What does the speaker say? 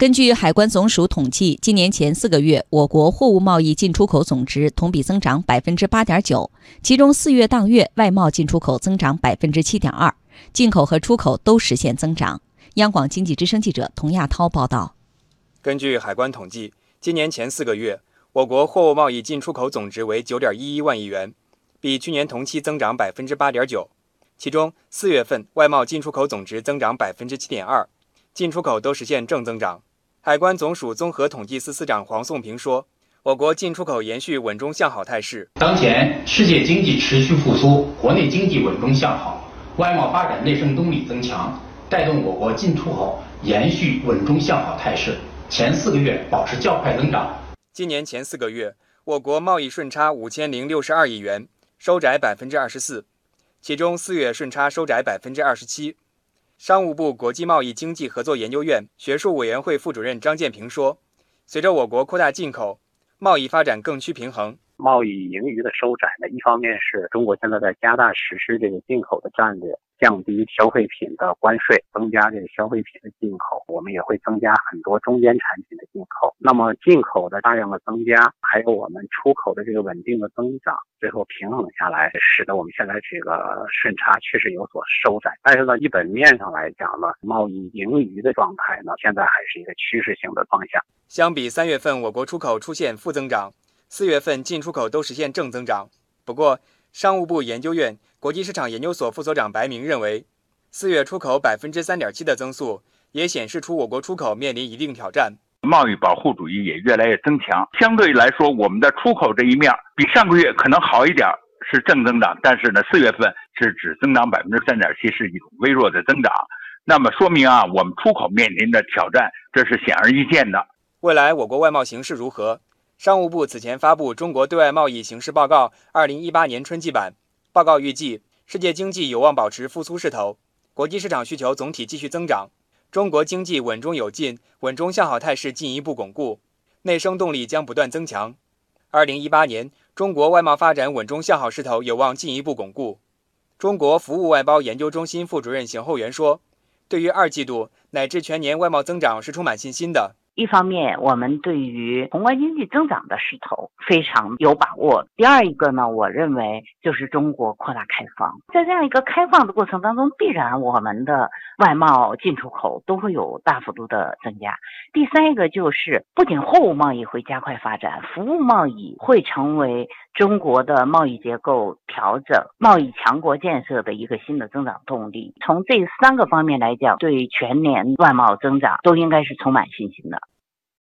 根据海关总署统计，今年前四个月，我国货物贸易进出口总值同比增长百分之八点九，其中四月当月外贸进出口增长百分之七点二，进口和出口都实现增长。央广经济之声记者童亚涛报道。根据海关统计，今年前四个月，我国货物贸易进出口总值为九点一一万亿元，比去年同期增长百分之八点九，其中四月份外贸进出口总值增长百分之七点二，进出口都实现正增长。海关总署综合统计司司长黄颂平说：“我国进出口延续稳中向好态势。当前世界经济持续复苏，国内经济稳中向好，外贸发展内生动力增强，带动我国进出口延续稳中向好态势。前四个月保持较快增长。今年前四个月，我国贸易顺差五千零六十二亿元，收窄百分之二十四，其中四月顺差收窄百分之二十七。”商务部国际贸易经济合作研究院学术委员会副主任张建平说：“随着我国扩大进口，贸易发展更趋平衡。贸易盈余的收窄呢，一方面是中国现在在加大实施这个进口的战略。”降低消费品的关税，增加这个消费品的进口，我们也会增加很多中间产品的进口。那么进口的大量的增加，还有我们出口的这个稳定的增长，最后平衡下来，使得我们现在这个顺差确实有所收窄。但是呢，基本面上来讲呢，贸易盈余的状态呢，现在还是一个趋势性的方向。相比三月份，我国出口出现负增长，四月份进出口都实现正增长。不过，商务部研究院。国际市场研究所副所长白明认为，四月出口百分之三点七的增速，也显示出我国出口面临一定挑战。贸易保护主义也越来越增强，相对来说，我们的出口这一面比上个月可能好一点，是正增长。但是呢，四月份是只增长百分之三点七，是一种微弱的增长。那么说明啊，我们出口面临的挑战，这是显而易见的。未来我国外贸形势如何？商务部此前发布《中国对外贸易形势报告（二零一八年春季版）》。报告预计，世界经济有望保持复苏势头，国际市场需求总体继续增长，中国经济稳中有进、稳中向好态势进一步巩固，内生动力将不断增强。二零一八年，中国外贸发展稳中向好势头有望进一步巩固。中国服务外包研究中心副主任邢厚元说：“对于二季度乃至全年外贸增长是充满信心的。”一方面，我们对于宏观经济增长的势头非常有把握。第二一个呢，我认为就是中国扩大开放，在这样一个开放的过程当中，必然我们的外贸进出口都会有大幅度的增加。第三一个就是，不仅货物贸易会加快发展，服务贸易会成为中国的贸易结构调整、贸易强国建设的一个新的增长动力。从这三个方面来讲，对全年外贸增长都应该是充满信心的。